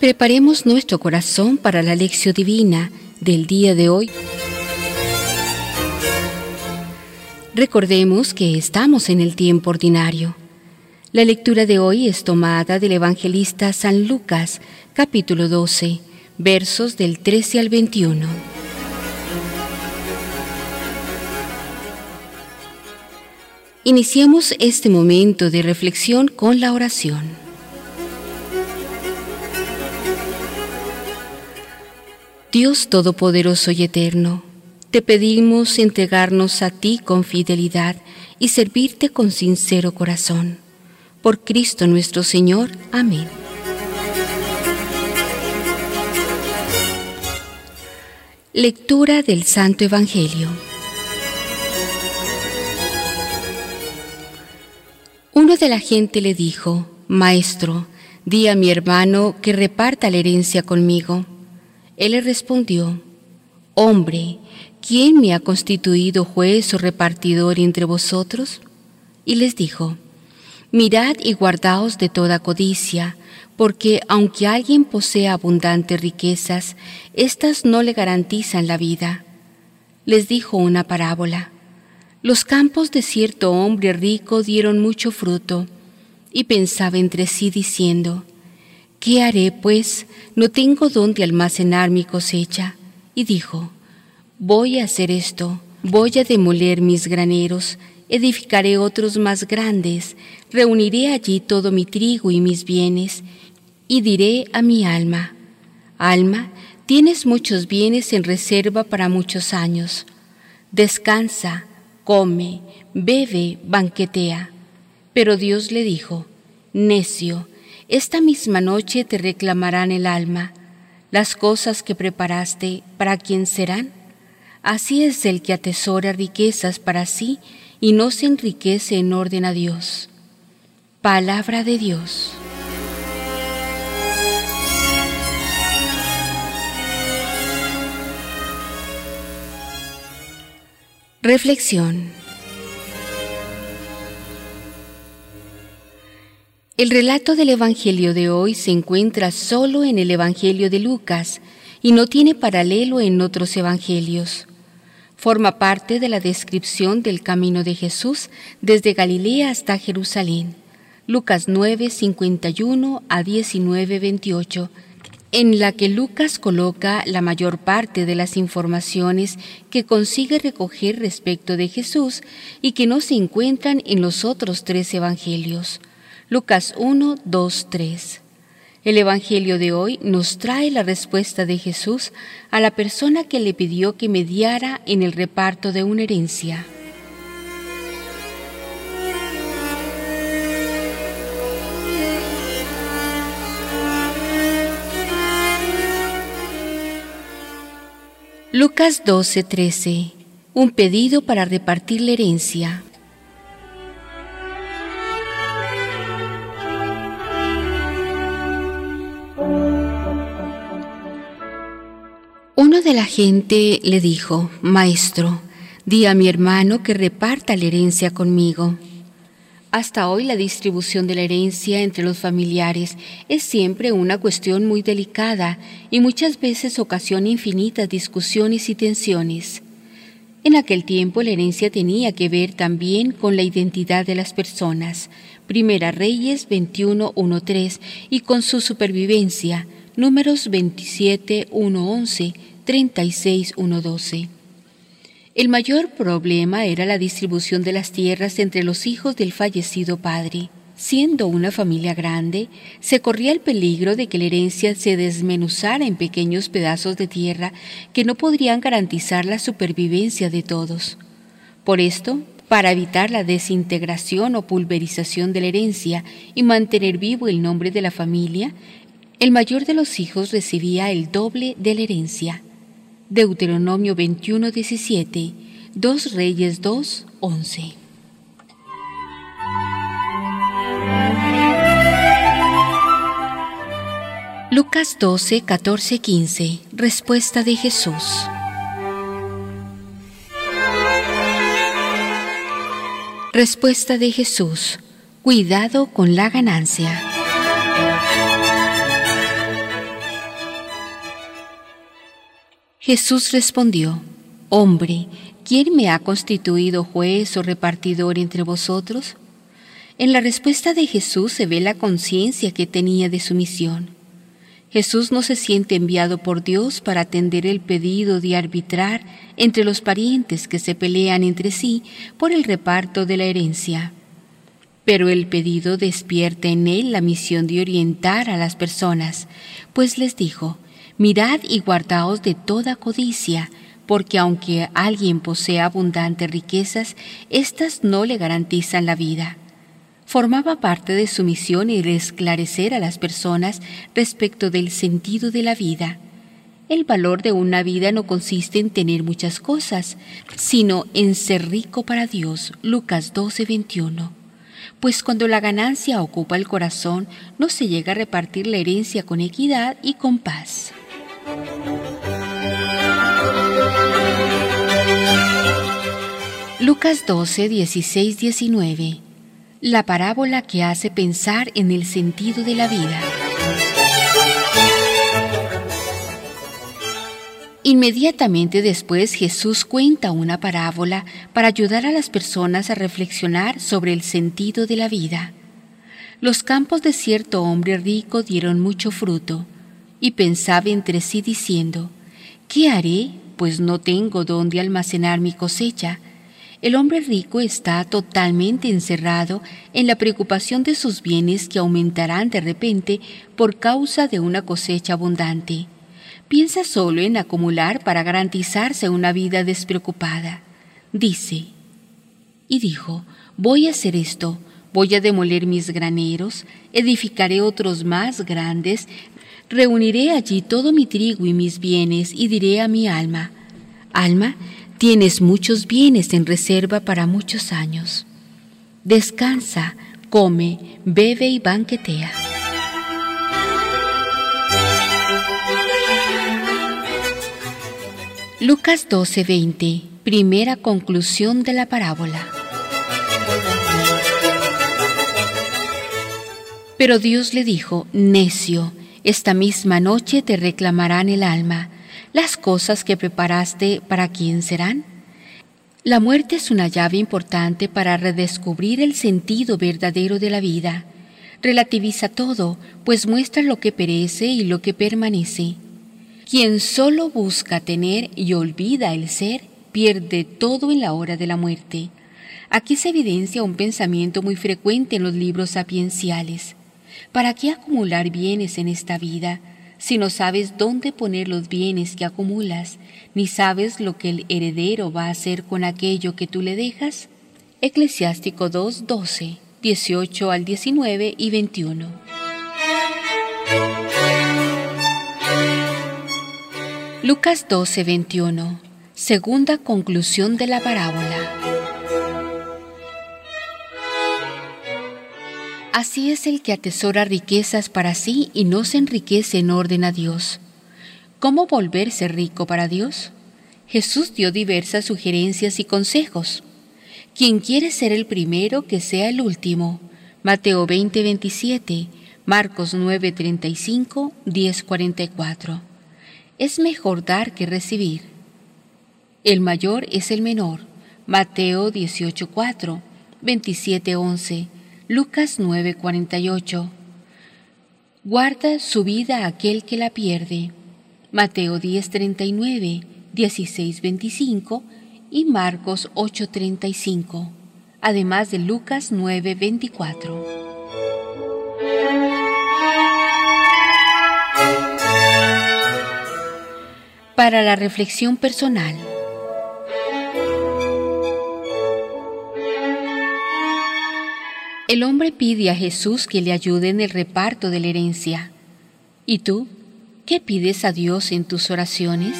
Preparemos nuestro corazón para la lección divina del día de hoy. Recordemos que estamos en el tiempo ordinario. La lectura de hoy es tomada del evangelista San Lucas, capítulo 12, versos del 13 al 21. Iniciemos este momento de reflexión con la oración. Dios Todopoderoso y Eterno, te pedimos entregarnos a ti con fidelidad y servirte con sincero corazón. Por Cristo nuestro Señor. Amén. Lectura del Santo Evangelio. Uno de la gente le dijo, Maestro, di a mi hermano que reparta la herencia conmigo. Él le respondió, Hombre, ¿quién me ha constituido juez o repartidor entre vosotros? Y les dijo, Mirad y guardaos de toda codicia, porque aunque alguien posea abundantes riquezas, éstas no le garantizan la vida. Les dijo una parábola. Los campos de cierto hombre rico dieron mucho fruto, y pensaba entre sí diciendo, ¿Qué haré, pues? No tengo dónde almacenar mi cosecha. Y dijo, Voy a hacer esto, voy a demoler mis graneros, edificaré otros más grandes, reuniré allí todo mi trigo y mis bienes, y diré a mi alma, Alma, tienes muchos bienes en reserva para muchos años. Descansa, come, bebe, banquetea. Pero Dios le dijo, Necio, esta misma noche te reclamarán el alma. Las cosas que preparaste, ¿para quién serán? Así es el que atesora riquezas para sí y no se enriquece en orden a Dios. Palabra de Dios. Reflexión. El relato del Evangelio de hoy se encuentra solo en el Evangelio de Lucas y no tiene paralelo en otros Evangelios. Forma parte de la descripción del camino de Jesús desde Galilea hasta Jerusalén. Lucas 9, 51 a 19, 28, en la que Lucas coloca la mayor parte de las informaciones que consigue recoger respecto de Jesús y que no se encuentran en los otros tres evangelios. Lucas 1, 2, 3. El Evangelio de hoy nos trae la respuesta de Jesús a la persona que le pidió que mediara en el reparto de una herencia. Lucas 12, 13. Un pedido para repartir la herencia. Uno de la gente le dijo, Maestro, di a mi hermano que reparta la herencia conmigo. Hasta hoy la distribución de la herencia entre los familiares es siempre una cuestión muy delicada y muchas veces ocasiona infinitas discusiones y tensiones. En aquel tiempo la herencia tenía que ver también con la identidad de las personas, Primera Reyes 21.1.3, y con su supervivencia, Números 27.1.11, 36.1.12. El mayor problema era la distribución de las tierras entre los hijos del fallecido padre. Siendo una familia grande, se corría el peligro de que la herencia se desmenuzara en pequeños pedazos de tierra que no podrían garantizar la supervivencia de todos. Por esto, para evitar la desintegración o pulverización de la herencia y mantener vivo el nombre de la familia, el mayor de los hijos recibía el doble de la herencia. Deuteronomio 21, 17, 2 Reyes 2, 11. Lucas 12, 14, 15. Respuesta de Jesús. Respuesta de Jesús. Cuidado con la ganancia. Jesús respondió, Hombre, ¿quién me ha constituido juez o repartidor entre vosotros? En la respuesta de Jesús se ve la conciencia que tenía de su misión. Jesús no se siente enviado por Dios para atender el pedido de arbitrar entre los parientes que se pelean entre sí por el reparto de la herencia. Pero el pedido despierta en él la misión de orientar a las personas, pues les dijo, Mirad y guardaos de toda codicia, porque aunque alguien posea abundantes riquezas, éstas no le garantizan la vida. Formaba parte de su misión el esclarecer a las personas respecto del sentido de la vida. El valor de una vida no consiste en tener muchas cosas, sino en ser rico para Dios. Lucas 12:21 pues cuando la ganancia ocupa el corazón, no se llega a repartir la herencia con equidad y con paz. Lucas 12, 16, 19. La parábola que hace pensar en el sentido de la vida. Inmediatamente después Jesús cuenta una parábola para ayudar a las personas a reflexionar sobre el sentido de la vida. Los campos de cierto hombre rico dieron mucho fruto y pensaba entre sí diciendo, ¿qué haré? Pues no tengo dónde almacenar mi cosecha. El hombre rico está totalmente encerrado en la preocupación de sus bienes que aumentarán de repente por causa de una cosecha abundante. Piensa solo en acumular para garantizarse una vida despreocupada. Dice, y dijo, voy a hacer esto, voy a demoler mis graneros, edificaré otros más grandes, Reuniré allí todo mi trigo y mis bienes y diré a mi alma, Alma, tienes muchos bienes en reserva para muchos años. Descansa, come, bebe y banquetea. Lucas 12:20, primera conclusión de la parábola. Pero Dios le dijo, necio, esta misma noche te reclamarán el alma. Las cosas que preparaste, ¿para quién serán? La muerte es una llave importante para redescubrir el sentido verdadero de la vida. Relativiza todo, pues muestra lo que perece y lo que permanece. Quien solo busca tener y olvida el ser, pierde todo en la hora de la muerte. Aquí se evidencia un pensamiento muy frecuente en los libros sapienciales. ¿Para qué acumular bienes en esta vida si no sabes dónde poner los bienes que acumulas, ni sabes lo que el heredero va a hacer con aquello que tú le dejas? Eclesiástico 2, 12, 18 al 19 y 21. Lucas 12, 21. Segunda conclusión de la parábola. Así es el que atesora riquezas para sí y no se enriquece en orden a Dios. ¿Cómo volverse rico para Dios? Jesús dio diversas sugerencias y consejos. Quien quiere ser el primero, que sea el último. Mateo 20, 27, Marcos 9, 35, 10, 44. Es mejor dar que recibir. El mayor es el menor. Mateo 18, 4, 27, 11. Lucas 9:48. Guarda su vida aquel que la pierde. Mateo 10:39, 16:25 y Marcos 8:35, además de Lucas 9:24. Para la reflexión personal. El hombre pide a Jesús que le ayude en el reparto de la herencia. ¿Y tú? ¿Qué pides a Dios en tus oraciones?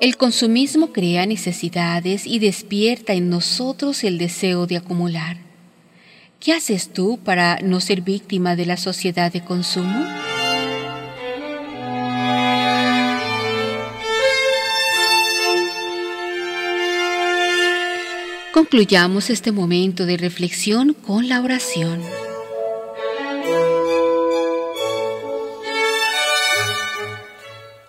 El consumismo crea necesidades y despierta en nosotros el deseo de acumular. ¿Qué haces tú para no ser víctima de la sociedad de consumo? Concluyamos este momento de reflexión con la oración.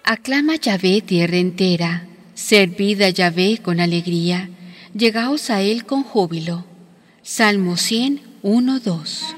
Aclama Yahvé tierra entera, servid a Yahvé con alegría, llegaos a él con júbilo. Salmo 100, 1, 2.